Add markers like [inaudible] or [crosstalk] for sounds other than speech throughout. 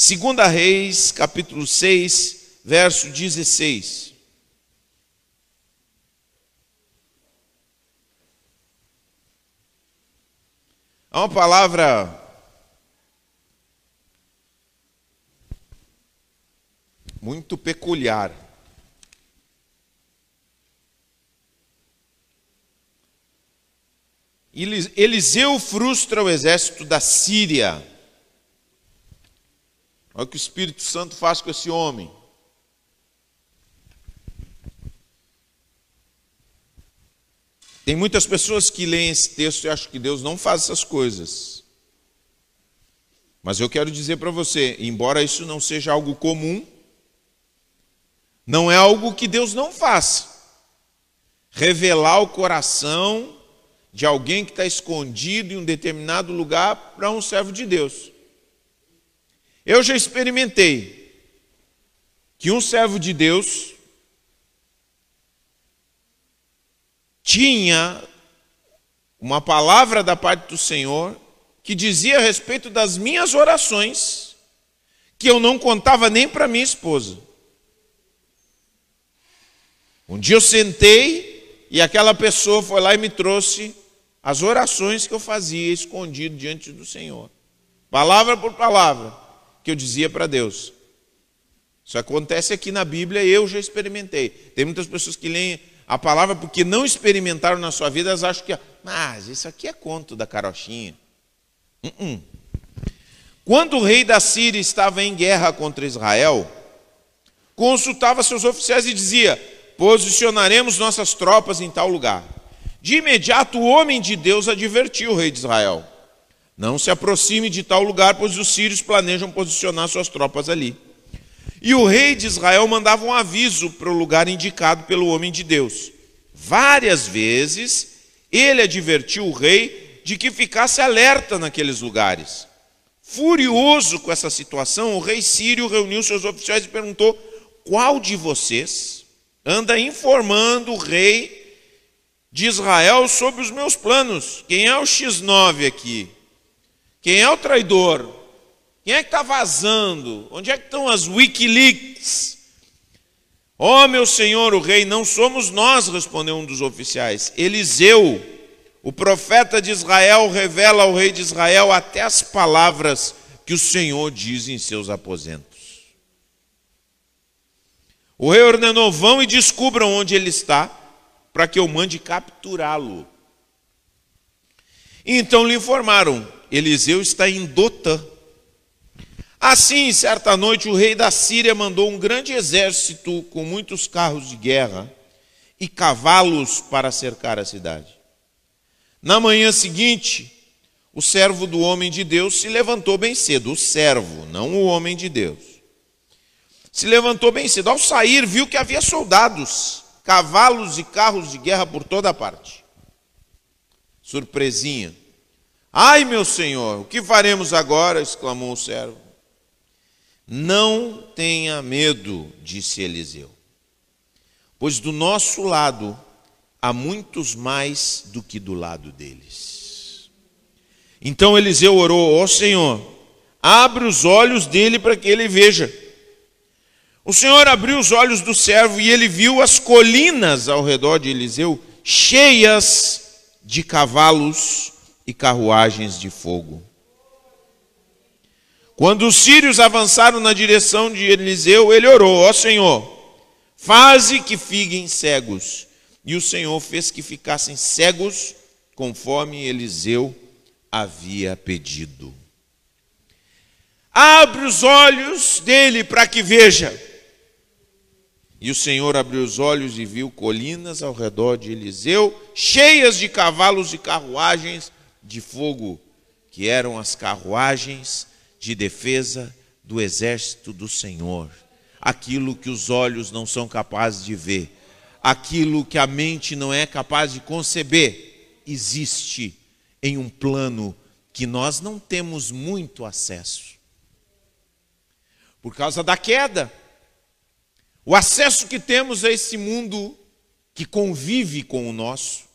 Segunda Reis, capítulo 6, verso 16. Há uma palavra muito peculiar. Eliseu frustra o exército da Síria. Olha o que o Espírito Santo faz com esse homem. Tem muitas pessoas que leem esse texto e acham que Deus não faz essas coisas. Mas eu quero dizer para você, embora isso não seja algo comum, não é algo que Deus não faça. Revelar o coração de alguém que está escondido em um determinado lugar para um servo de Deus. Eu já experimentei que um servo de Deus tinha uma palavra da parte do Senhor que dizia a respeito das minhas orações, que eu não contava nem para minha esposa. Um dia eu sentei e aquela pessoa foi lá e me trouxe as orações que eu fazia escondido diante do Senhor, palavra por palavra que eu dizia para Deus. Isso acontece aqui na Bíblia, eu já experimentei. Tem muitas pessoas que leem a palavra porque não experimentaram na sua vida, elas acham que, mas isso aqui é conto da carochinha. Uh -uh. Quando o rei da Síria estava em guerra contra Israel, consultava seus oficiais e dizia: Posicionaremos nossas tropas em tal lugar. De imediato, o homem de Deus advertiu o rei de Israel: não se aproxime de tal lugar, pois os sírios planejam posicionar suas tropas ali. E o rei de Israel mandava um aviso para o lugar indicado pelo homem de Deus. Várias vezes ele advertiu o rei de que ficasse alerta naqueles lugares. Furioso com essa situação, o rei sírio reuniu seus oficiais e perguntou: Qual de vocês anda informando o rei de Israel sobre os meus planos? Quem é o X9 aqui? Quem é o traidor? Quem é que está vazando? Onde é que estão as Wikileaks? Ó oh, meu senhor, o rei, não somos nós, respondeu um dos oficiais. Eliseu, o profeta de Israel, revela ao rei de Israel até as palavras que o Senhor diz em seus aposentos. O rei ordenou: vão e descubram onde ele está, para que eu mande capturá-lo. Então lhe informaram: Eliseu está em Dotã. Assim, certa noite, o rei da Síria mandou um grande exército com muitos carros de guerra e cavalos para cercar a cidade. Na manhã seguinte, o servo do homem de Deus se levantou bem cedo, o servo, não o homem de Deus. Se levantou bem cedo. Ao sair, viu que havia soldados, cavalos e carros de guerra por toda parte. Surpresinha. Ai, meu senhor, o que faremos agora? exclamou o servo. Não tenha medo, disse Eliseu, pois do nosso lado há muitos mais do que do lado deles. Então Eliseu orou: Ó oh, Senhor, abre os olhos dele para que ele veja. O Senhor abriu os olhos do servo e ele viu as colinas ao redor de Eliseu cheias de cavalos e carruagens de fogo. Quando os sírios avançaram na direção de Eliseu, ele orou: Ó Senhor, faze que fiquem cegos. E o Senhor fez que ficassem cegos, conforme Eliseu havia pedido. Abre os olhos dele para que veja. E o Senhor abriu os olhos e viu colinas ao redor de Eliseu, cheias de cavalos e carruagens de fogo, que eram as carruagens de defesa do exército do Senhor. Aquilo que os olhos não são capazes de ver, aquilo que a mente não é capaz de conceber, existe em um plano que nós não temos muito acesso. Por causa da queda, o acesso que temos a esse mundo que convive com o nosso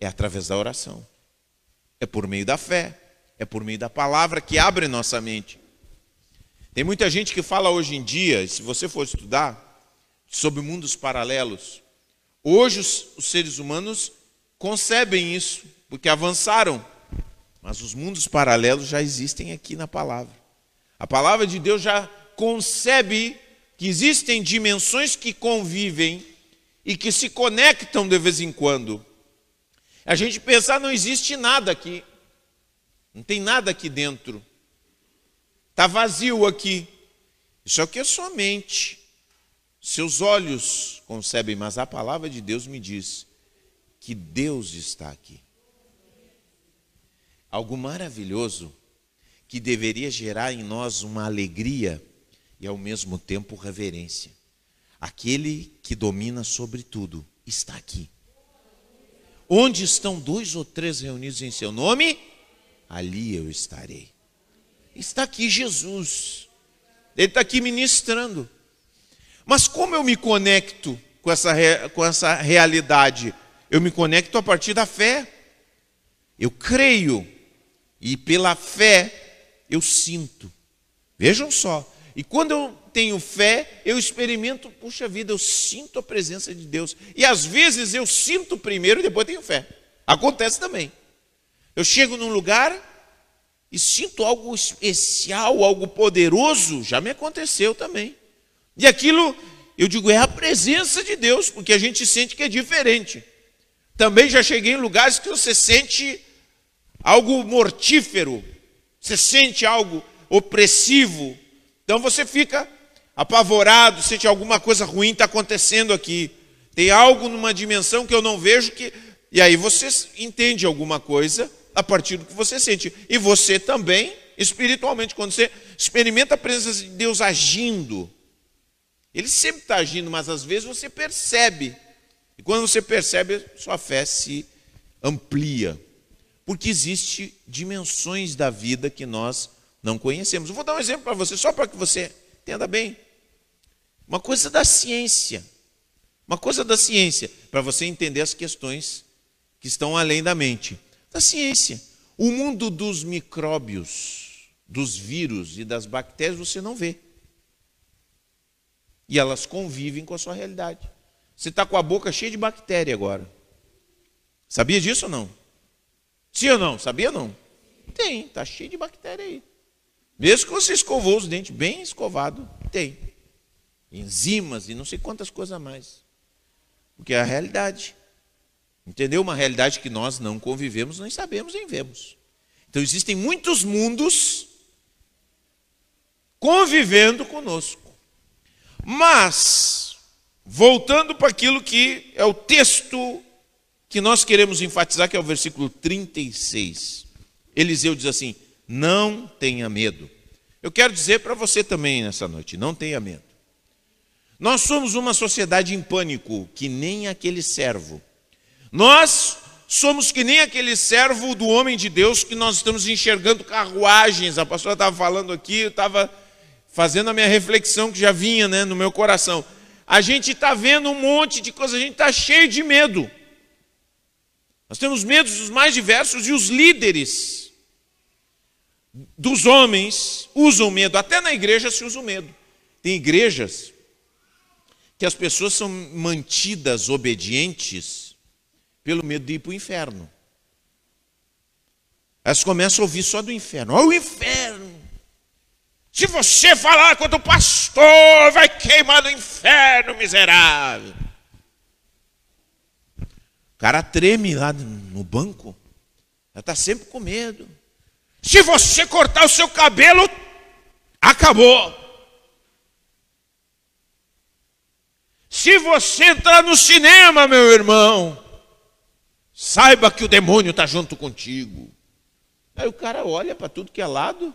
é através da oração, é por meio da fé, é por meio da palavra que abre nossa mente. Tem muita gente que fala hoje em dia, se você for estudar, sobre mundos paralelos. Hoje os, os seres humanos concebem isso, porque avançaram. Mas os mundos paralelos já existem aqui na palavra. A palavra de Deus já concebe que existem dimensões que convivem e que se conectam de vez em quando. A gente pensar não existe nada aqui. Não tem nada aqui dentro. Está vazio aqui. Isso que é sua mente. Seus olhos concebem, mas a palavra de Deus me diz que Deus está aqui. Algo maravilhoso que deveria gerar em nós uma alegria e ao mesmo tempo reverência. Aquele que domina sobre tudo está aqui. Onde estão dois ou três reunidos em seu nome, ali eu estarei. Está aqui Jesus. Ele está aqui ministrando. Mas como eu me conecto com essa, com essa realidade? Eu me conecto a partir da fé. Eu creio. E pela fé eu sinto. Vejam só. E quando eu tenho fé, eu experimento, puxa vida, eu sinto a presença de Deus. E às vezes eu sinto primeiro e depois tenho fé. Acontece também. Eu chego num lugar e sinto algo especial, algo poderoso, já me aconteceu também. E aquilo, eu digo, é a presença de Deus, porque a gente sente que é diferente. Também já cheguei em lugares que você sente algo mortífero, você sente algo opressivo. Então você fica apavorado, sente alguma coisa ruim está acontecendo aqui. Tem algo numa dimensão que eu não vejo que. E aí você entende alguma coisa a partir do que você sente. E você também, espiritualmente, quando você experimenta a presença de Deus agindo, Ele sempre está agindo, mas às vezes você percebe. E quando você percebe, sua fé se amplia. Porque existe dimensões da vida que nós não conhecemos. Eu vou dar um exemplo para você, só para que você entenda bem. Uma coisa da ciência. Uma coisa da ciência, para você entender as questões que estão além da mente. Da ciência. O mundo dos micróbios, dos vírus e das bactérias você não vê. E elas convivem com a sua realidade. Você está com a boca cheia de bactéria agora. Sabia disso ou não? Sim ou não? Sabia ou não? Tem, está cheio de bactéria aí. Mesmo que você escovou os dentes bem escovado, tem enzimas e não sei quantas coisas a mais. Porque é a realidade. Entendeu? Uma realidade que nós não convivemos, nem sabemos nem vemos. Então existem muitos mundos convivendo conosco. Mas, voltando para aquilo que é o texto que nós queremos enfatizar, que é o versículo 36. Eliseu diz assim: Não tenha medo. Eu quero dizer para você também nessa noite: não tenha medo. Nós somos uma sociedade em pânico, que nem aquele servo. Nós somos que nem aquele servo do homem de Deus que nós estamos enxergando carruagens. A pastora estava falando aqui, eu estava fazendo a minha reflexão que já vinha né, no meu coração. A gente está vendo um monte de coisa, a gente está cheio de medo. Nós temos medos dos mais diversos e os líderes dos homens usam medo. Até na igreja se usa o medo. Tem igrejas que as pessoas são mantidas obedientes pelo medo de ir para o inferno. Elas começam a ouvir só do inferno. Olha o inferno! Se você falar contra o pastor, vai queimar no inferno, miserável. O cara treme lá no banco. Ela está sempre com medo. Se você cortar o seu cabelo, acabou. Se você entrar no cinema, meu irmão, saiba que o demônio está junto contigo. Aí o cara olha para tudo que é lado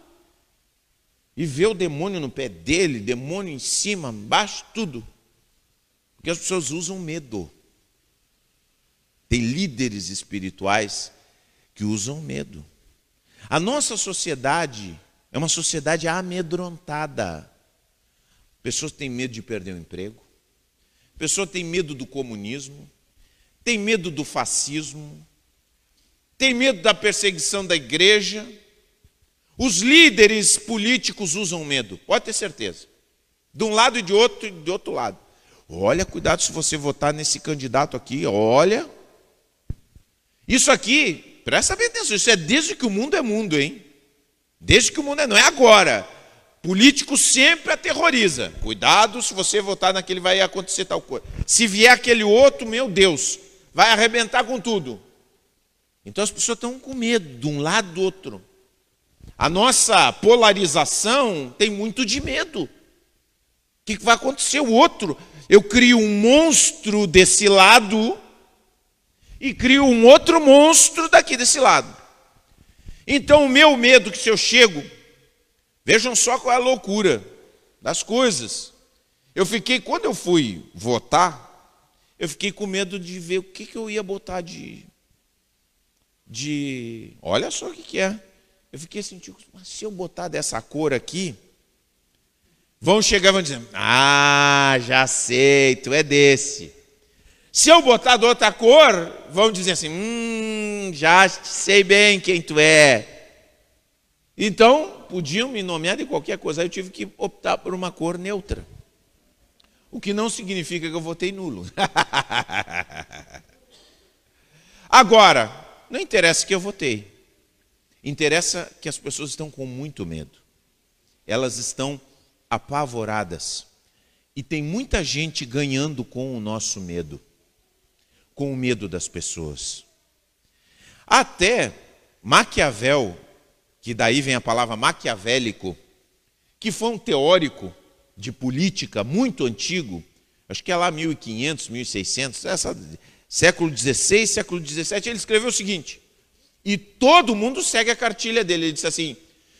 e vê o demônio no pé dele, demônio em cima, embaixo, tudo. Porque as pessoas usam medo. Tem líderes espirituais que usam medo. A nossa sociedade é uma sociedade amedrontada. Pessoas têm medo de perder o emprego, pessoa tem medo do comunismo, tem medo do fascismo, tem medo da perseguição da igreja, Os líderes políticos usam medo, pode ter certeza. De um lado e de outro e de outro lado. Olha, cuidado se você votar nesse candidato aqui, olha. Isso aqui, presta bem atenção, isso é desde que o mundo é mundo, hein? Desde que o mundo é, não é agora. Político sempre aterroriza. Cuidado, se você votar naquele vai acontecer tal coisa. Se vier aquele outro, meu Deus, vai arrebentar com tudo. Então as pessoas estão com medo de um lado do outro. A nossa polarização tem muito de medo. O que vai acontecer? O outro, eu crio um monstro desse lado e crio um outro monstro daqui desse lado. Então, o meu medo que se eu chego, vejam só qual é a loucura das coisas. Eu fiquei, quando eu fui votar, eu fiquei com medo de ver o que, que eu ia botar de. de. Olha só o que, que é. Eu fiquei tipo, mas se eu botar dessa cor aqui, vão chegar e vão dizer: Ah, já sei, tu é desse. Se eu botar de outra cor, vão dizer assim: Hum, já sei bem quem tu é. Então, podiam me nomear de qualquer coisa, aí eu tive que optar por uma cor neutra. O que não significa que eu votei nulo. [laughs] Agora, não interessa que eu votei. Interessa que as pessoas estão com muito medo. Elas estão apavoradas. E tem muita gente ganhando com o nosso medo, com o medo das pessoas. Até Maquiavel, que daí vem a palavra maquiavélico, que foi um teórico de política muito antigo, acho que é lá 1500, 1600, essa, século XVI, século XVII, ele escreveu o seguinte: e todo mundo segue a cartilha dele. Ele disse assim: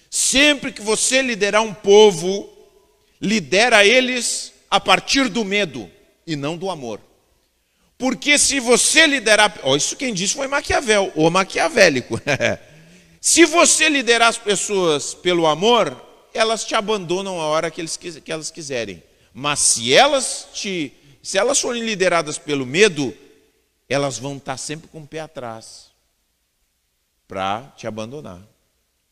sempre que você liderar um povo, lidera eles a partir do medo e não do amor. Porque se você liderar. Oh, isso quem disse foi Maquiavel, o maquiavélico. [laughs] se você liderar as pessoas pelo amor, elas te abandonam a hora que, eles, que elas quiserem. Mas se elas te. Se elas forem lideradas pelo medo, elas vão estar sempre com o pé atrás para te abandonar.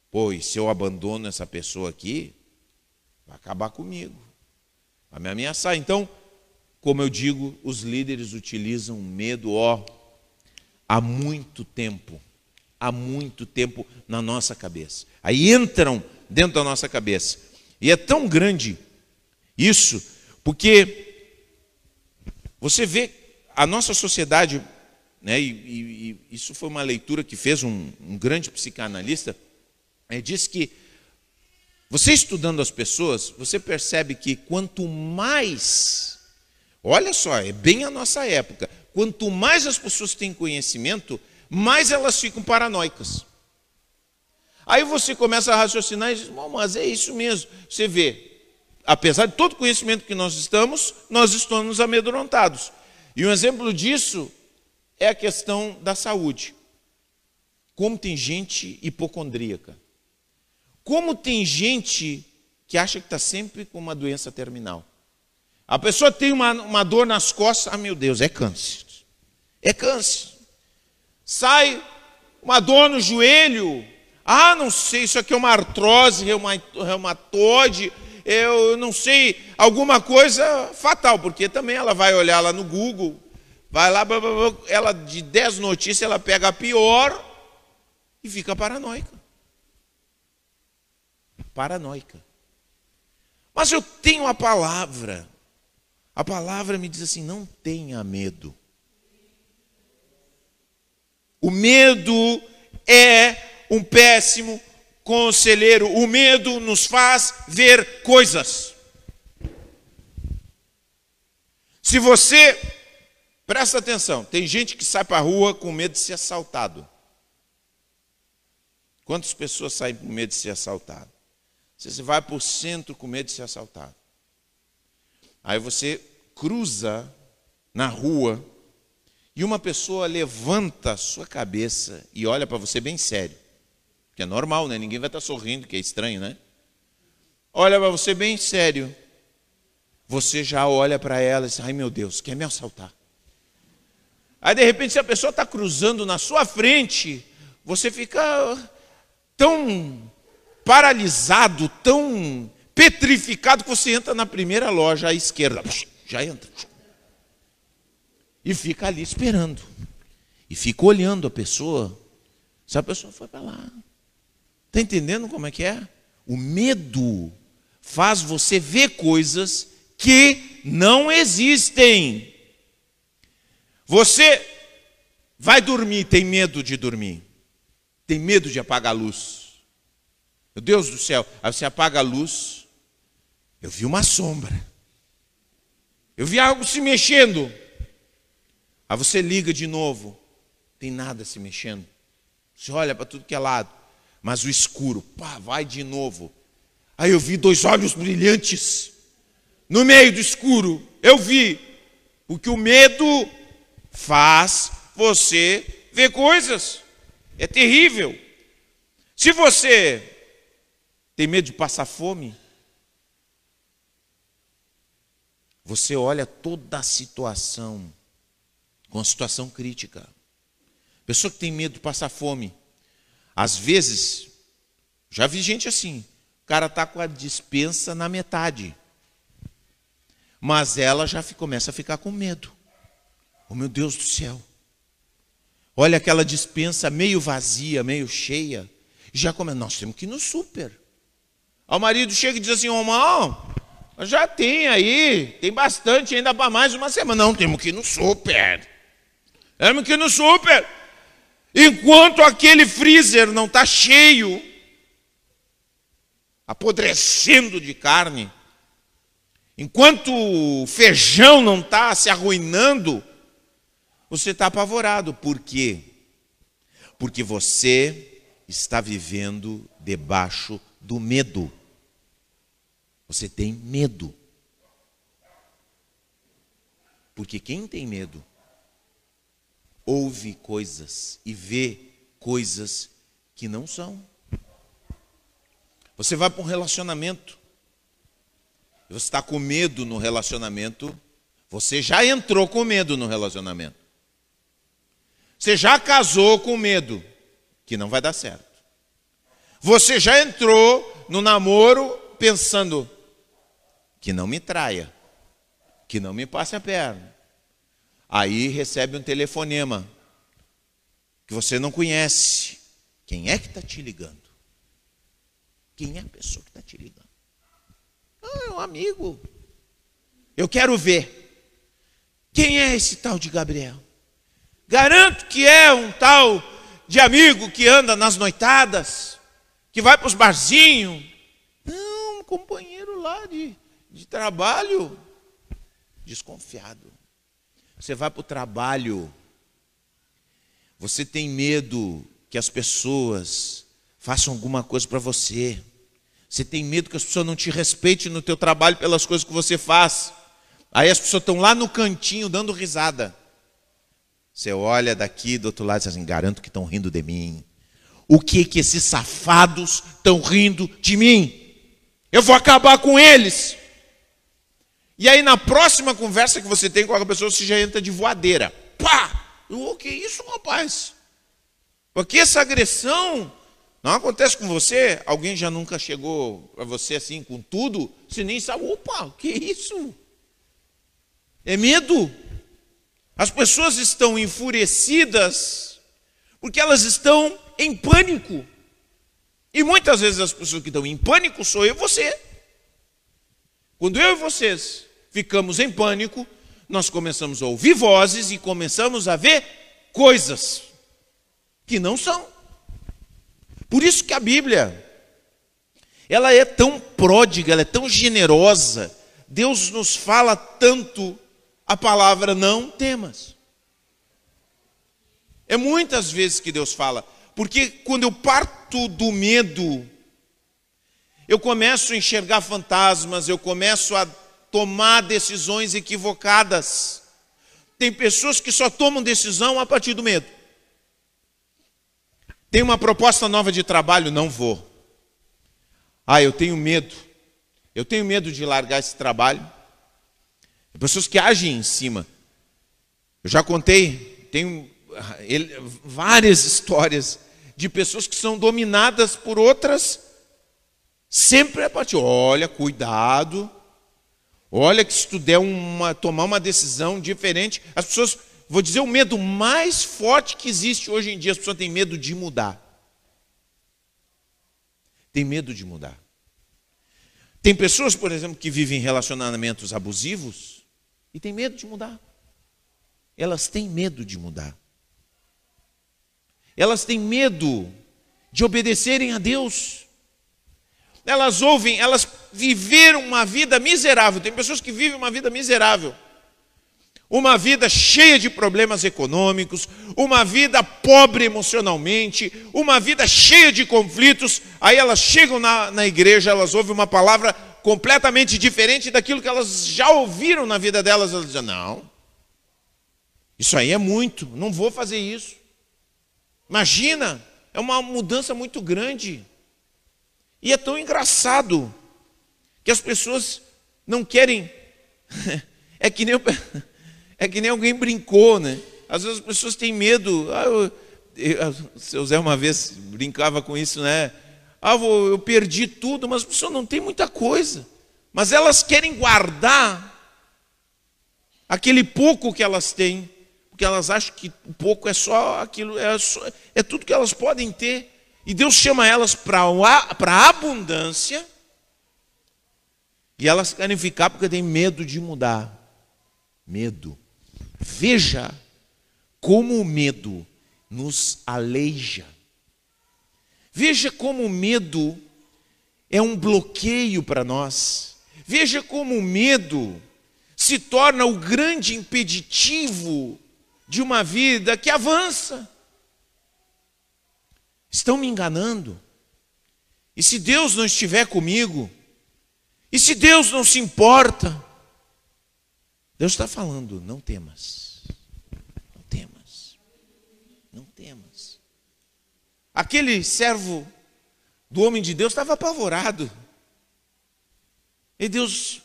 Pois se eu abandono essa pessoa aqui, vai acabar comigo, vai me ameaçar. Então, como eu digo, os líderes utilizam medo, ó, há muito tempo, há muito tempo na nossa cabeça. Aí entram dentro da nossa cabeça. E é tão grande isso, porque você vê a nossa sociedade né, e, e, e, isso foi uma leitura que fez um, um grande psicanalista, é, diz que você estudando as pessoas, você percebe que quanto mais, olha só, é bem a nossa época, quanto mais as pessoas têm conhecimento, mais elas ficam paranoicas. Aí você começa a raciocinar e diz, mas é isso mesmo. Você vê, apesar de todo o conhecimento que nós estamos, nós estamos amedrontados. E um exemplo disso é a questão da saúde. Como tem gente hipocondríaca. Como tem gente que acha que está sempre com uma doença terminal. A pessoa tem uma, uma dor nas costas, ah meu Deus, é câncer. É câncer. Sai uma dor no joelho, ah, não sei, isso aqui é uma artrose reumatoide, eu não sei, alguma coisa fatal, porque também ela vai olhar lá no Google, Vai lá, ela de 10 notícias, ela pega a pior e fica paranoica. Paranoica. Mas eu tenho a palavra. A palavra me diz assim: não tenha medo. O medo é um péssimo conselheiro. O medo nos faz ver coisas. Se você Presta atenção, tem gente que sai para a rua com medo de ser assaltado. Quantas pessoas saem com medo de ser assaltado? Você vai para o centro com medo de ser assaltado. Aí você cruza na rua e uma pessoa levanta a sua cabeça e olha para você bem sério. Que é normal, né? Ninguém vai estar sorrindo, que é estranho, né? Olha para você bem sério. Você já olha para ela e diz: Ai meu Deus, quer me assaltar? Aí de repente, se a pessoa está cruzando na sua frente, você fica tão paralisado, tão petrificado que você entra na primeira loja à esquerda, já entra. E fica ali esperando. E fica olhando a pessoa. Se a pessoa foi para lá. Está entendendo como é que é? O medo faz você ver coisas que não existem. Você vai dormir, tem medo de dormir, tem medo de apagar a luz. Meu Deus do céu, aí você apaga a luz, eu vi uma sombra, eu vi algo se mexendo. Aí você liga de novo, tem nada se mexendo. Você olha para tudo que é lado, mas o escuro, pá, vai de novo. Aí eu vi dois olhos brilhantes no meio do escuro. Eu vi, porque o medo faz você ver coisas. É terrível. Se você tem medo de passar fome, você olha toda a situação com situação crítica. Pessoa que tem medo de passar fome, às vezes, já vi gente assim, o cara está com a dispensa na metade, mas ela já começa a ficar com medo. Oh meu Deus do céu, olha aquela dispensa meio vazia, meio cheia, já começa, nós temos que ir no super. Aí o marido chega e diz assim, ô irmão, já tem aí, tem bastante ainda para mais uma semana. Não, temos que ir no super. Que ir no super. Enquanto aquele freezer não está cheio, apodrecendo de carne, enquanto o feijão não está se arruinando, você está apavorado. Por quê? Porque você está vivendo debaixo do medo. Você tem medo. Porque quem tem medo ouve coisas e vê coisas que não são. Você vai para um relacionamento, você está com medo no relacionamento, você já entrou com medo no relacionamento. Você já casou com medo que não vai dar certo. Você já entrou no namoro pensando que não me traia, que não me passe a perna, Aí recebe um telefonema que você não conhece. Quem é que está te ligando? Quem é a pessoa que está te ligando? Ah, é um amigo. Eu quero ver. Quem é esse tal de Gabriel? Garanto que é um tal de amigo que anda nas noitadas, que vai para os barzinhos. Não, um companheiro lá de, de trabalho, desconfiado. Você vai para o trabalho, você tem medo que as pessoas façam alguma coisa para você. Você tem medo que as pessoas não te respeitem no teu trabalho pelas coisas que você faz. Aí as pessoas estão lá no cantinho dando risada. Você olha daqui do outro lado e diz assim: garanto que estão rindo de mim. O que que esses safados estão rindo de mim? Eu vou acabar com eles. E aí na próxima conversa que você tem com a pessoa, você já entra de voadeira. Pá! O que é isso, rapaz? Porque essa agressão não acontece com você? Alguém já nunca chegou para você assim com tudo? Você nem sabe, opa, o que é isso? É medo. As pessoas estão enfurecidas porque elas estão em pânico. E muitas vezes as pessoas que estão em pânico sou eu e você. Quando eu e vocês ficamos em pânico, nós começamos a ouvir vozes e começamos a ver coisas que não são. Por isso que a Bíblia, ela é tão pródiga, ela é tão generosa. Deus nos fala tanto a palavra não temas. É muitas vezes que Deus fala, porque quando eu parto do medo, eu começo a enxergar fantasmas, eu começo a tomar decisões equivocadas. Tem pessoas que só tomam decisão a partir do medo. Tem uma proposta nova de trabalho, não vou. Ah, eu tenho medo. Eu tenho medo de largar esse trabalho. Tem pessoas que agem em cima. Eu já contei, tenho várias histórias de pessoas que são dominadas por outras Sempre para ti. Olha, cuidado. Olha que se tu der uma, tomar uma decisão diferente, as pessoas, vou dizer, o medo mais forte que existe hoje em dia, as pessoas têm medo de mudar. Tem medo de mudar. Tem pessoas, por exemplo, que vivem relacionamentos abusivos e têm medo de mudar. Elas têm medo de mudar. Elas têm medo de obedecerem a Deus. Elas ouvem, elas viveram uma vida miserável. Tem pessoas que vivem uma vida miserável. Uma vida cheia de problemas econômicos, uma vida pobre emocionalmente, uma vida cheia de conflitos. Aí elas chegam na, na igreja, elas ouvem uma palavra completamente diferente daquilo que elas já ouviram na vida delas. Elas dizem: Não, isso aí é muito, não vou fazer isso. Imagina, é uma mudança muito grande. E é tão engraçado que as pessoas não querem. [laughs] É que nem, [laughs] é que nem alguém brincou, né? Às vezes as pessoas têm medo. Ah, eu, eu, o seu Zé uma vez brincava com isso, né? Ah, eu, eu perdi tudo, mas as pessoas não têm muita coisa. Mas elas querem guardar aquele pouco que elas têm, porque elas acham que o pouco é só aquilo, é, só, é tudo que elas podem ter. E Deus chama elas para a abundância. E elas querem ficar porque têm medo de mudar. Medo. Veja como o medo nos aleija. Veja como o medo é um bloqueio para nós. Veja como o medo se torna o grande impeditivo de uma vida que avança. Estão me enganando. E se Deus não estiver comigo? E se Deus não se importa? Deus está falando, não temas. Não temas. Não temas. Aquele servo do homem de Deus estava apavorado. E Deus,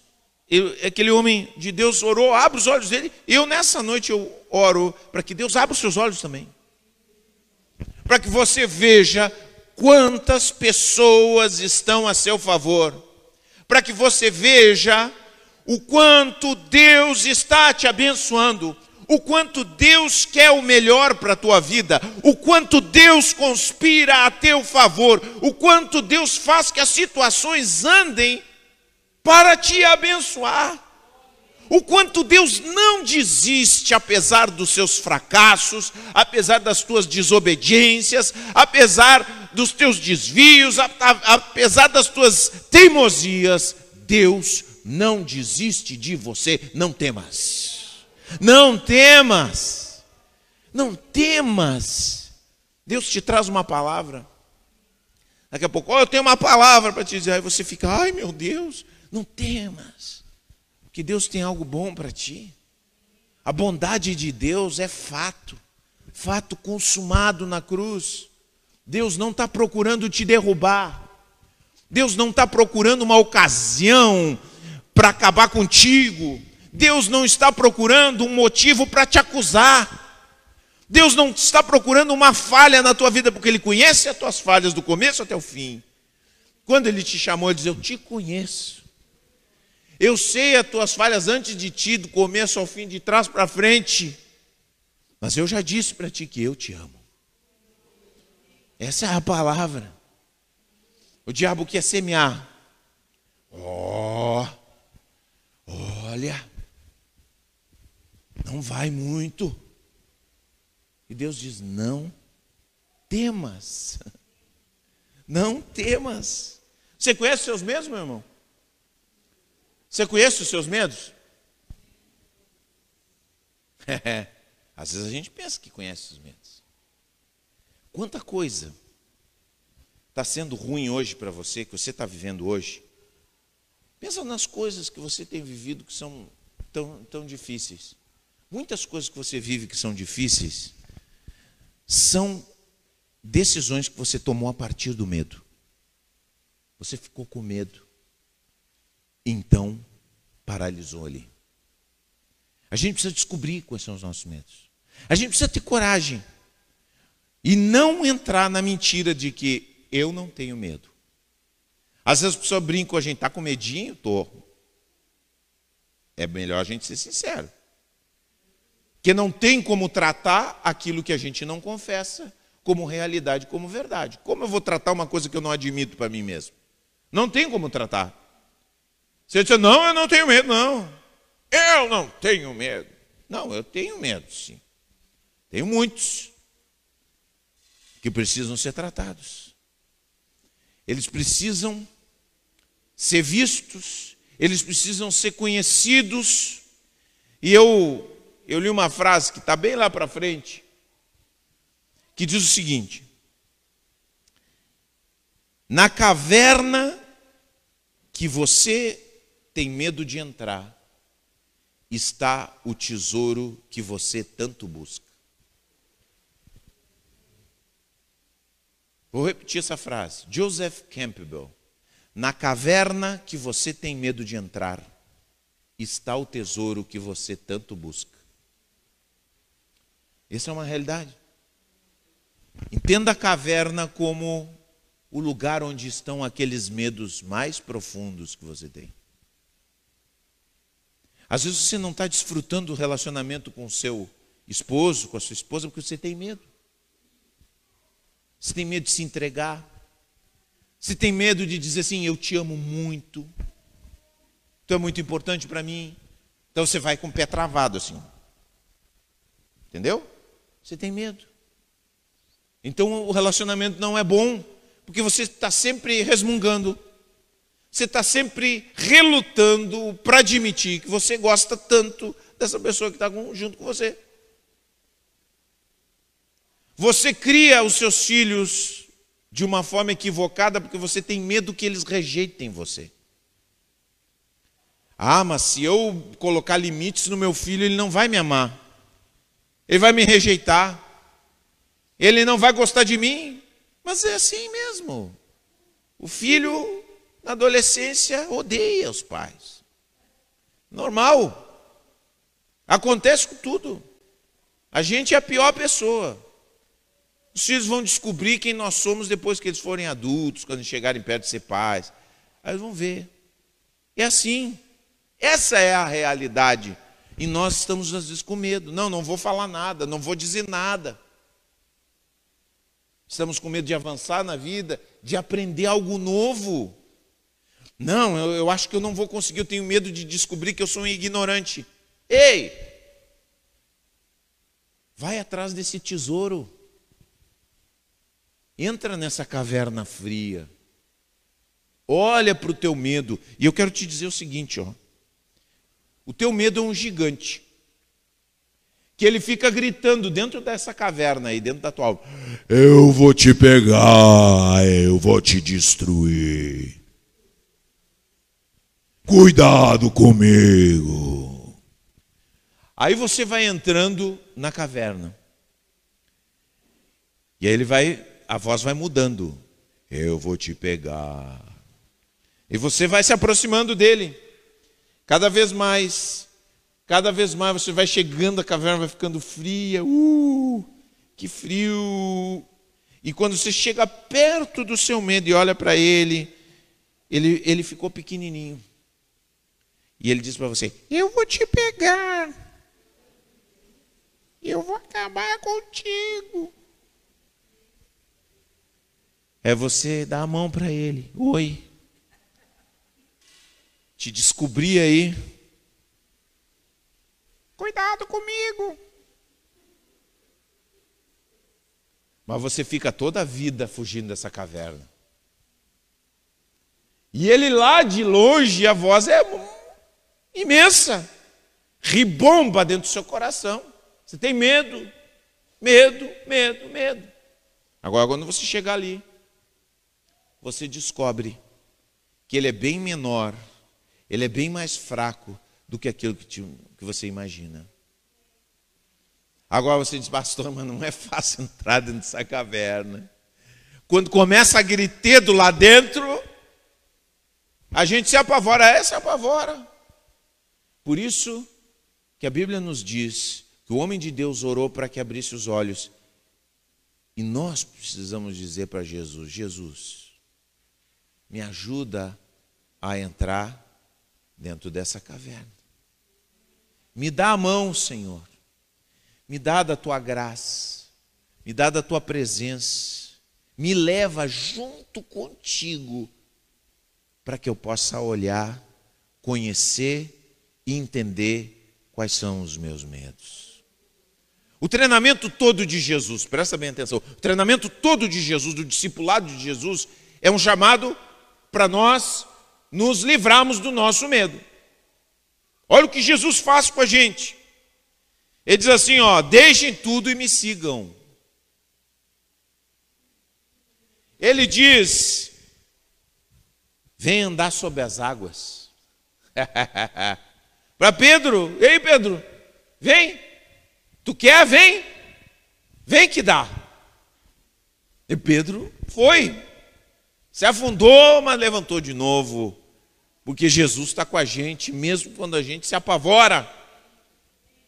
eu, aquele homem de Deus orou, abre os olhos dele. Eu nessa noite eu oro para que Deus abra os seus olhos também para que você veja quantas pessoas estão a seu favor, para que você veja o quanto Deus está te abençoando, o quanto Deus quer o melhor para a tua vida, o quanto Deus conspira a teu favor, o quanto Deus faz que as situações andem para te abençoar. O quanto Deus não desiste, apesar dos seus fracassos, apesar das tuas desobediências, apesar dos teus desvios, apesar das tuas teimosias, Deus não desiste de você. Não temas, não temas, não temas. Deus te traz uma palavra. Daqui a pouco, oh, eu tenho uma palavra para te dizer. Aí você fica, ai meu Deus, não temas que Deus tem algo bom para ti. A bondade de Deus é fato, fato consumado na cruz. Deus não está procurando te derrubar. Deus não está procurando uma ocasião para acabar contigo. Deus não está procurando um motivo para te acusar. Deus não está procurando uma falha na tua vida, porque Ele conhece as tuas falhas do começo até o fim. Quando Ele te chamou, Ele diz: Eu te conheço. Eu sei as tuas falhas antes de ti, do começo ao fim, de trás para frente. Mas eu já disse para ti que eu te amo. Essa é a palavra. O diabo quer semear. Oh, olha, não vai muito. E Deus diz: não temas. Não temas. Você conhece seus mesmos, meu irmão? Você conhece os seus medos? É, [laughs] às vezes a gente pensa que conhece os medos. Quanta coisa está sendo ruim hoje para você, que você está vivendo hoje. Pensa nas coisas que você tem vivido que são tão, tão difíceis. Muitas coisas que você vive que são difíceis são decisões que você tomou a partir do medo. Você ficou com medo então paralisou ali. A gente precisa descobrir quais são os nossos medos. A gente precisa ter coragem e não entrar na mentira de que eu não tenho medo. Às vezes a pessoa brinca com a gente, está com medinho? Tô. É melhor a gente ser sincero. Que não tem como tratar aquilo que a gente não confessa como realidade, como verdade. Como eu vou tratar uma coisa que eu não admito para mim mesmo? Não tem como tratar. Você diz, não, eu não tenho medo, não. Eu não tenho medo. Não, eu tenho medo, sim. Tenho muitos que precisam ser tratados. Eles precisam ser vistos, eles precisam ser conhecidos. E eu, eu li uma frase que está bem lá para frente, que diz o seguinte: Na caverna que você tem medo de entrar, está o tesouro que você tanto busca. Vou repetir essa frase. Joseph Campbell. Na caverna que você tem medo de entrar, está o tesouro que você tanto busca. Essa é uma realidade. Entenda a caverna como o lugar onde estão aqueles medos mais profundos que você tem. Às vezes você não está desfrutando do relacionamento com o seu esposo, com a sua esposa, porque você tem medo. Você tem medo de se entregar. Você tem medo de dizer assim: Eu te amo muito. Tu é muito importante para mim. Então você vai com o pé travado assim. Entendeu? Você tem medo. Então o relacionamento não é bom, porque você está sempre resmungando. Você está sempre relutando para admitir que você gosta tanto dessa pessoa que está junto com você. Você cria os seus filhos de uma forma equivocada porque você tem medo que eles rejeitem você. Ah, mas se eu colocar limites no meu filho, ele não vai me amar. Ele vai me rejeitar. Ele não vai gostar de mim. Mas é assim mesmo. O filho, na adolescência, odeia os pais. Normal. Acontece com tudo. A gente é a pior pessoa. Os filhos vão descobrir quem nós somos depois que eles forem adultos, quando chegarem perto de ser pais. Aí eles vão ver. É assim. Essa é a realidade. E nós estamos às vezes com medo. Não, não vou falar nada, não vou dizer nada. Estamos com medo de avançar na vida, de aprender algo novo. Não, eu, eu acho que eu não vou conseguir, eu tenho medo de descobrir que eu sou um ignorante. Ei! Vai atrás desse tesouro. Entra nessa caverna fria. Olha para o teu medo. E eu quero te dizer o seguinte, ó. O teu medo é um gigante. Que ele fica gritando dentro dessa caverna aí, dentro da tua alma. Eu vou te pegar, eu vou te destruir. Cuidado comigo. Aí você vai entrando na caverna. E aí ele vai a voz vai mudando. Eu vou te pegar. E você vai se aproximando dele. Cada vez mais. Cada vez mais você vai chegando, a caverna vai ficando fria. Uh, que frio. E quando você chega perto do seu medo e olha para ele, ele, ele ficou pequenininho. E ele diz para você: Eu vou te pegar. Eu vou acabar contigo é você dar a mão para ele. Oi. Te descobri aí. Cuidado comigo. Mas você fica toda a vida fugindo dessa caverna. E ele lá de longe, a voz é imensa. Ribomba dentro do seu coração. Você tem medo, medo, medo, medo. Agora, quando você chegar ali, você descobre que ele é bem menor, ele é bem mais fraco do que aquilo que, te, que você imagina. Agora você diz, pastor, mas não é fácil entrar dentro dessa caverna. Quando começa a gritedo lá dentro, a gente se apavora, é, se apavora. Por isso que a Bíblia nos diz que o homem de Deus orou para que abrisse os olhos. E nós precisamos dizer para Jesus: Jesus, me ajuda a entrar dentro dessa caverna. Me dá a mão, Senhor. Me dá da tua graça. Me dá da tua presença. Me leva junto contigo para que eu possa olhar, conhecer e entender quais são os meus medos. O treinamento todo de Jesus, presta bem atenção, o treinamento todo de Jesus, do discipulado de Jesus, é um chamado para nós nos livrarmos do nosso medo. Olha o que Jesus faz com a gente. Ele diz assim: ó, deixem tudo e me sigam. Ele diz: vem andar sobre as águas. [laughs] Para Pedro, ei Pedro, vem. Tu quer? Vem. Vem que dá. E Pedro foi. Se afundou, mas levantou de novo. Porque Jesus está com a gente, mesmo quando a gente se apavora.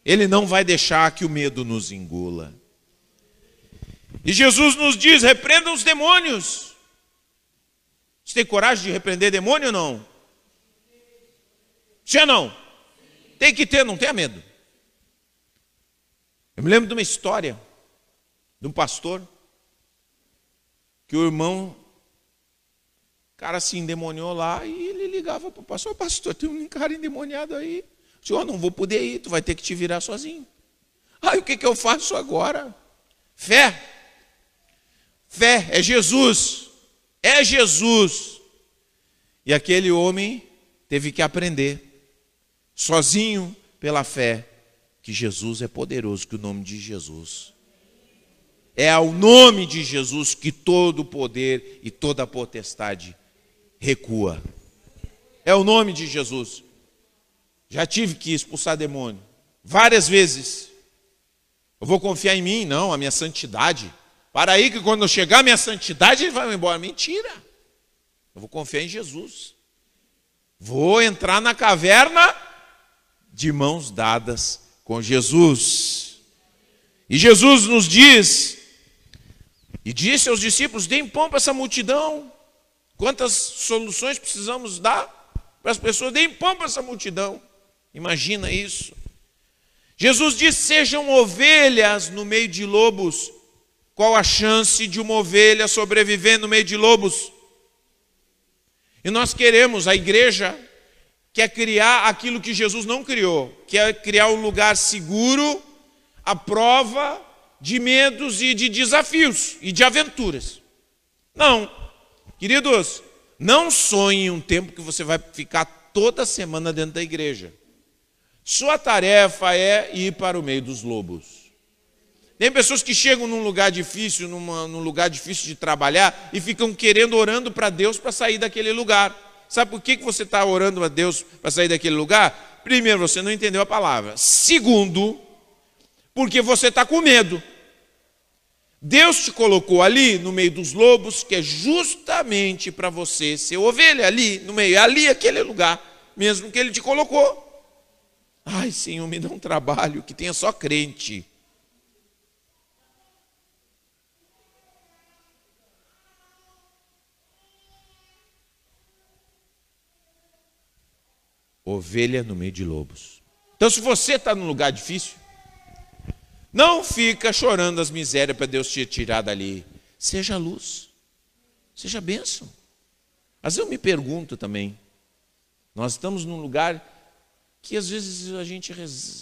Ele não vai deixar que o medo nos engula. E Jesus nos diz: repreendam os demônios. Você tem coragem de repreender demônio ou não? Sim ou não? Tem que ter, não tenha medo. Eu me lembro de uma história de um pastor que o irmão, cara se endemoniou lá e ele ligava para o pastor: Pastor, tem um cara endemoniado aí. Senhor, não vou poder ir, tu vai ter que te virar sozinho. Aí o que, que eu faço agora? Fé. Fé é Jesus. É Jesus. E aquele homem teve que aprender, sozinho, pela fé, que Jesus é poderoso, que o nome de Jesus. É ao nome de Jesus que todo o poder e toda a potestade recua. É o nome de Jesus. Já tive que expulsar demônio várias vezes. Eu vou confiar em mim? Não, a minha santidade. Para aí que quando chegar a minha santidade, ele vai embora. Mentira. Eu vou confiar em Jesus. Vou entrar na caverna de mãos dadas com Jesus. E Jesus nos diz, e disse aos discípulos: deem pão para essa multidão. Quantas soluções precisamos dar para as pessoas? Deem pão para essa multidão. Imagina isso. Jesus disse: sejam ovelhas no meio de lobos. Qual a chance de uma ovelha sobreviver no meio de lobos? E nós queremos, a igreja quer criar aquilo que Jesus não criou, quer criar um lugar seguro, à prova de medos e de desafios e de aventuras. Não, queridos, não sonhe um tempo que você vai ficar toda semana dentro da igreja. Sua tarefa é ir para o meio dos lobos. Tem pessoas que chegam num lugar difícil, numa, num lugar difícil de trabalhar, e ficam querendo, orando para Deus para sair daquele lugar. Sabe por que você está orando a Deus para sair daquele lugar? Primeiro, você não entendeu a palavra. Segundo, porque você está com medo. Deus te colocou ali no meio dos lobos, que é justamente para você ser ovelha ali, no meio, ali aquele lugar, mesmo que Ele te colocou. Ai, Senhor, me dá um trabalho que tenha só crente. Ovelha no meio de lobos. Então, se você está num lugar difícil, não fica chorando as misérias para Deus te tirar dali. Seja luz, seja bênção. Vezes eu me pergunto também, nós estamos num lugar que às vezes a gente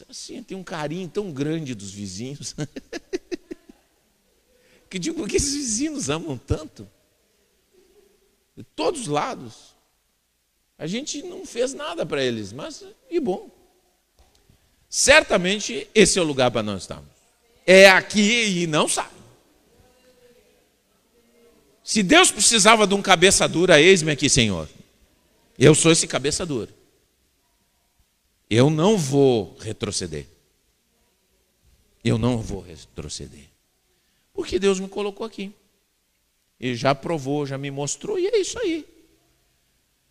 assim, tem um carinho tão grande dos vizinhos. [laughs] que digo, por que esses vizinhos amam tanto? De todos os lados. A gente não fez nada para eles, mas e bom. Certamente esse é o lugar para nós estarmos. É aqui e não sai. Se Deus precisava de um cabeça dura, eis-me aqui, Senhor. Eu sou esse cabeça dura. Eu não vou retroceder. Eu não vou retroceder. Porque Deus me colocou aqui. Ele já provou, já me mostrou, e é isso aí.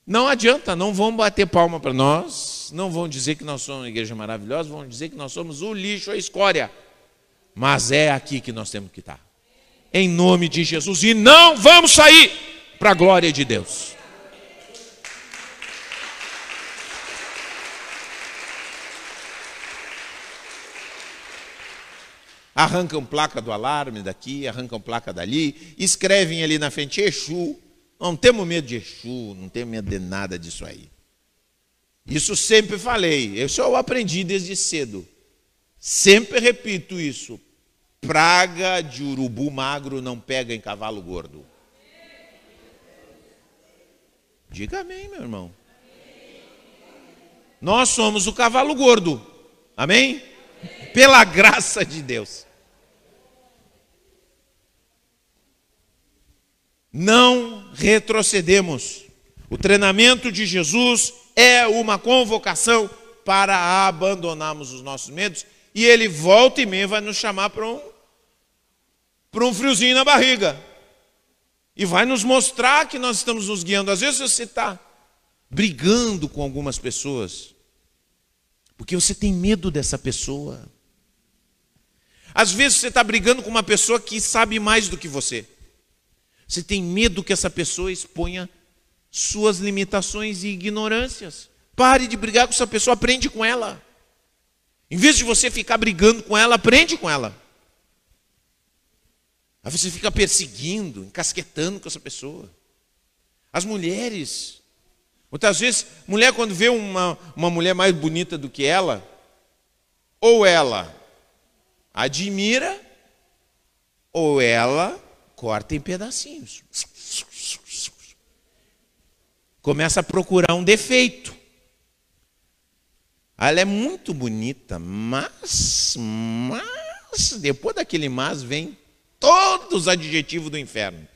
Não adianta, não vão bater palma para nós, não vão dizer que nós somos uma igreja maravilhosa, vão dizer que nós somos o lixo, a escória. Mas é aqui que nós temos que estar. Em nome de Jesus. E não vamos sair para a glória de Deus. Arrancam placa do alarme daqui, arrancam placa dali, escrevem ali na frente Exu, não temos medo de Exu, não temos medo de nada disso aí. Isso sempre falei, isso eu aprendi desde cedo. Sempre repito isso. Praga de urubu magro não pega em cavalo gordo. Diga amém, meu irmão. Nós somos o cavalo gordo. Amém? Pela graça de Deus. Não retrocedemos. O treinamento de Jesus é uma convocação para abandonarmos os nossos medos e ele volta e meia vai nos chamar para um, para um friozinho na barriga. E vai nos mostrar que nós estamos nos guiando. Às vezes você está brigando com algumas pessoas, porque você tem medo dessa pessoa. Às vezes você está brigando com uma pessoa que sabe mais do que você. Você tem medo que essa pessoa exponha suas limitações e ignorâncias. Pare de brigar com essa pessoa, aprende com ela. Em vez de você ficar brigando com ela, aprende com ela. Aí você fica perseguindo, encasquetando com essa pessoa. As mulheres, muitas vezes, mulher quando vê uma, uma mulher mais bonita do que ela, ou ela admira, ou ela corta em pedacinhos começa a procurar um defeito. Ela é muito bonita, mas, mas, depois daquele mas vem todos os adjetivos do inferno.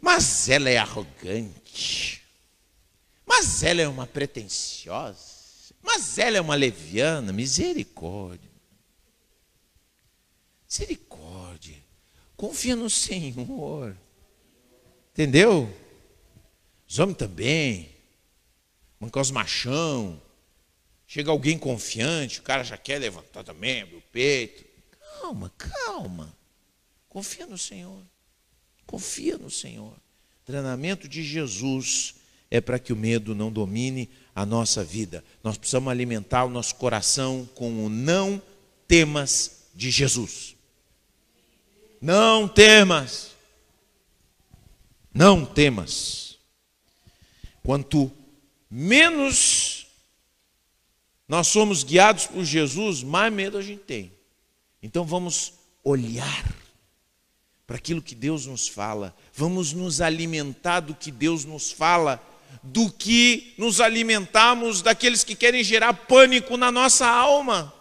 Mas ela é arrogante. Mas ela é uma pretensiosa. Mas ela é uma leviana. Misericórdia. Misericórdia. Confia no Senhor. Entendeu? Os homens também. Mancar os machão. Chega alguém confiante, o cara já quer levantar também, abrir o peito. Calma, calma. Confia no Senhor. Confia no Senhor. treinamento de Jesus é para que o medo não domine a nossa vida. Nós precisamos alimentar o nosso coração com o não temas de Jesus. Não temas. Não temas. Quanto menos nós somos guiados por Jesus, mais medo a gente tem. Então vamos olhar para aquilo que Deus nos fala, vamos nos alimentar do que Deus nos fala, do que nos alimentamos daqueles que querem gerar pânico na nossa alma.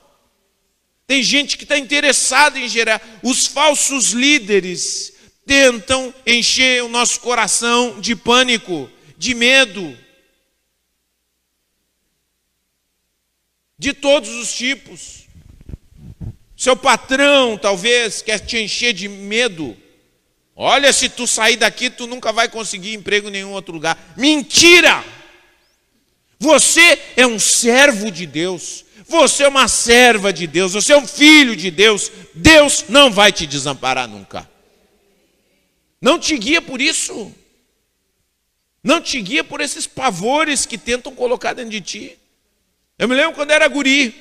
Tem gente que está interessada em gerar, os falsos líderes, tentam encher o nosso coração de pânico, de medo, de todos os tipos. Seu patrão talvez quer te encher de medo. Olha, se tu sair daqui, tu nunca vai conseguir emprego em nenhum outro lugar. Mentira! Você é um servo de Deus. Você é uma serva de Deus. Você é um filho de Deus. Deus não vai te desamparar nunca. Não te guia por isso. Não te guia por esses pavores que tentam colocar dentro de ti. Eu me lembro quando era guri.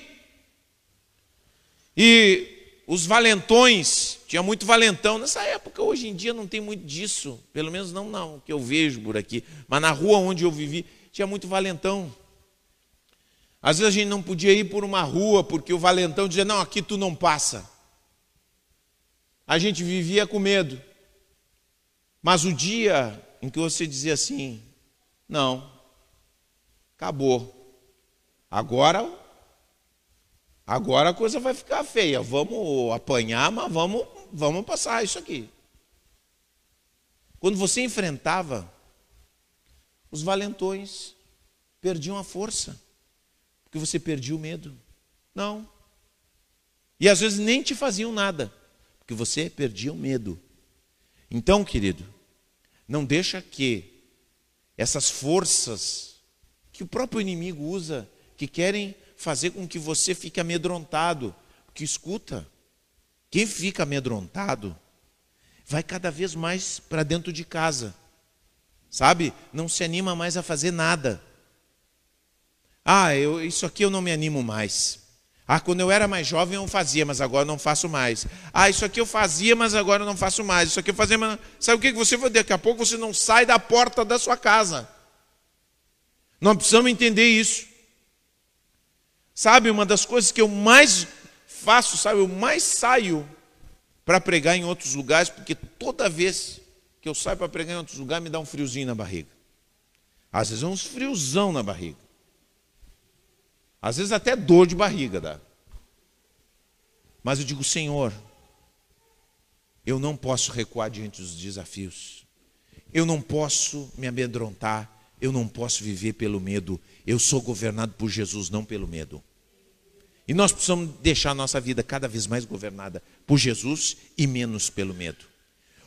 E os valentões, tinha muito valentão nessa época, hoje em dia não tem muito disso, pelo menos não não, que eu vejo por aqui, mas na rua onde eu vivi, tinha muito valentão. Às vezes a gente não podia ir por uma rua porque o valentão dizia: "Não, aqui tu não passa". A gente vivia com medo. Mas o dia em que você dizia assim: não, acabou. Agora, agora a coisa vai ficar feia. Vamos apanhar, mas vamos, vamos passar isso aqui. Quando você enfrentava, os valentões perdiam a força, porque você perdia o medo. Não. E às vezes nem te faziam nada, porque você perdia o medo. Então, querido, não deixa que essas forças que o próprio inimigo usa, que querem fazer com que você fique amedrontado, porque escuta, quem fica amedrontado vai cada vez mais para dentro de casa. Sabe? Não se anima mais a fazer nada. Ah, eu, isso aqui eu não me animo mais. Ah, quando eu era mais jovem eu fazia, mas agora não faço mais. Ah, isso aqui eu fazia, mas agora não faço mais. Isso aqui eu fazia, mas. Sabe o que você vai daqui a pouco você não sai da porta da sua casa. Nós precisamos entender isso. Sabe, uma das coisas que eu mais faço, sabe, eu mais saio para pregar em outros lugares, porque toda vez que eu saio para pregar em outros lugares me dá um friozinho na barriga. Às vezes é uns friozão na barriga. Às vezes até dor de barriga dá. Mas eu digo, Senhor, eu não posso recuar diante dos desafios. Eu não posso me amedrontar. Eu não posso viver pelo medo. Eu sou governado por Jesus, não pelo medo. E nós precisamos deixar a nossa vida cada vez mais governada por Jesus e menos pelo medo.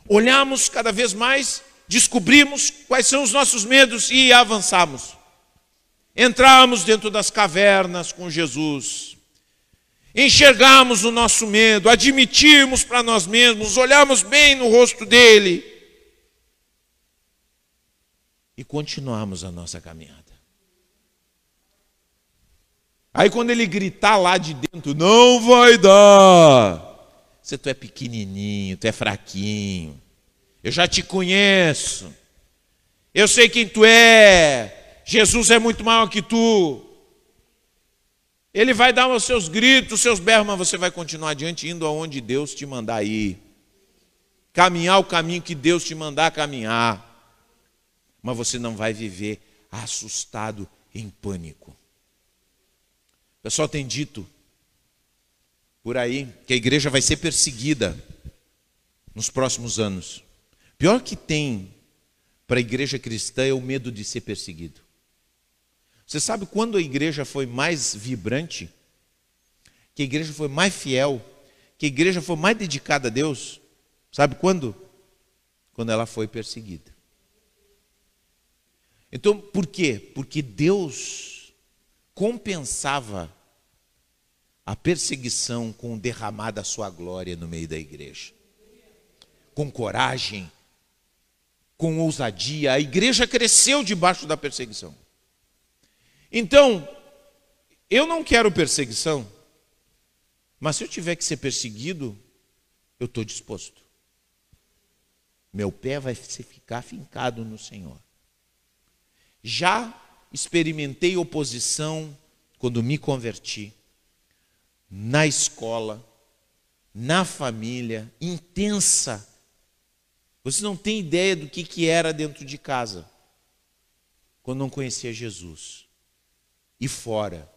Olhamos cada vez mais, descobrimos quais são os nossos medos e avançamos. Entramos dentro das cavernas com Jesus. Enxergamos o nosso medo, admitimos para nós mesmos, olhamos bem no rosto dele e continuamos a nossa caminhada. Aí quando ele gritar lá de dentro, não vai dar. Você tu é pequenininho, tu é fraquinho. Eu já te conheço. Eu sei quem tu é. Jesus é muito maior que tu. Ele vai dar os seus gritos, os seus berros, mas você vai continuar adiante indo aonde Deus te mandar ir. Caminhar o caminho que Deus te mandar caminhar. Mas você não vai viver assustado em pânico. O pessoal tem dito por aí que a igreja vai ser perseguida nos próximos anos. Pior que tem para a igreja cristã é o medo de ser perseguido. Você sabe quando a igreja foi mais vibrante? Que a igreja foi mais fiel? Que a igreja foi mais dedicada a Deus? Sabe quando? Quando ela foi perseguida. Então, por quê? Porque Deus compensava a perseguição com derramar da sua glória no meio da igreja. Com coragem, com ousadia, a igreja cresceu debaixo da perseguição. Então, eu não quero perseguição, mas se eu tiver que ser perseguido, eu estou disposto. Meu pé vai ficar fincado no Senhor. Já experimentei oposição quando me converti, na escola, na família, intensa. Você não tem ideia do que, que era dentro de casa, quando não conhecia Jesus. E fora,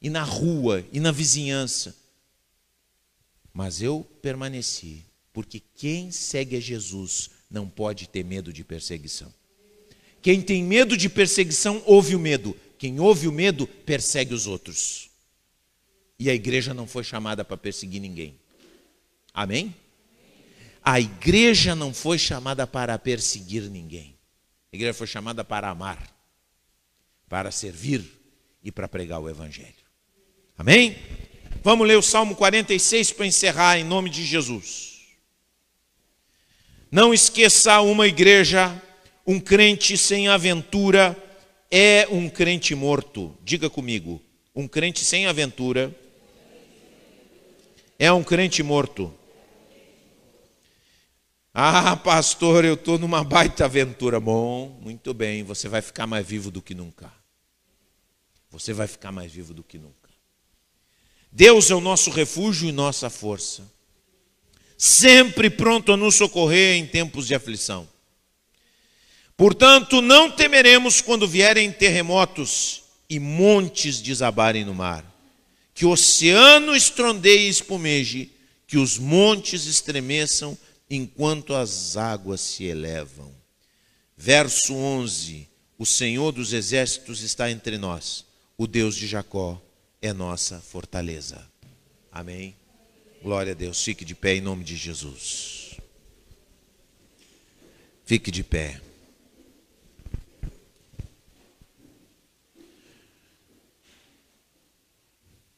e na rua, e na vizinhança. Mas eu permaneci, porque quem segue a Jesus não pode ter medo de perseguição. Quem tem medo de perseguição, ouve o medo. Quem ouve o medo, persegue os outros. E a igreja não foi chamada para perseguir ninguém. Amém? A igreja não foi chamada para perseguir ninguém. A igreja foi chamada para amar, para servir e para pregar o evangelho. Amém? Vamos ler o Salmo 46 para encerrar em nome de Jesus. Não esqueça uma igreja um crente sem aventura é um crente morto. Diga comigo, um crente sem aventura é um crente morto. Ah, pastor, eu estou numa baita aventura. Bom, muito bem, você vai ficar mais vivo do que nunca. Você vai ficar mais vivo do que nunca. Deus é o nosso refúgio e nossa força, sempre pronto a nos socorrer em tempos de aflição. Portanto, não temeremos quando vierem terremotos e montes desabarem no mar, que o oceano estrondeie e espumeje, que os montes estremeçam enquanto as águas se elevam. Verso 11: O Senhor dos exércitos está entre nós, o Deus de Jacó é nossa fortaleza. Amém. Glória a Deus. Fique de pé em nome de Jesus. Fique de pé.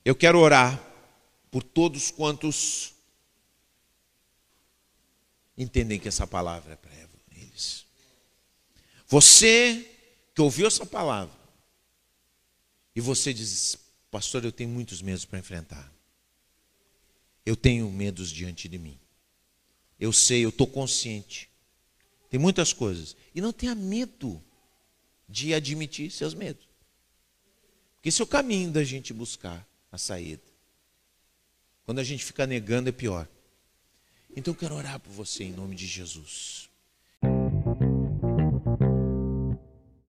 Eu quero orar por todos quantos entendem que essa palavra é para eles. Você que ouviu essa palavra e você diz: Pastor, eu tenho muitos medos para enfrentar. Eu tenho medos diante de mim. Eu sei, eu estou consciente. Tem muitas coisas. E não tenha medo de admitir seus medos. Porque esse é o caminho da gente buscar a saída. Quando a gente fica negando é pior. Então eu quero orar por você em nome de Jesus.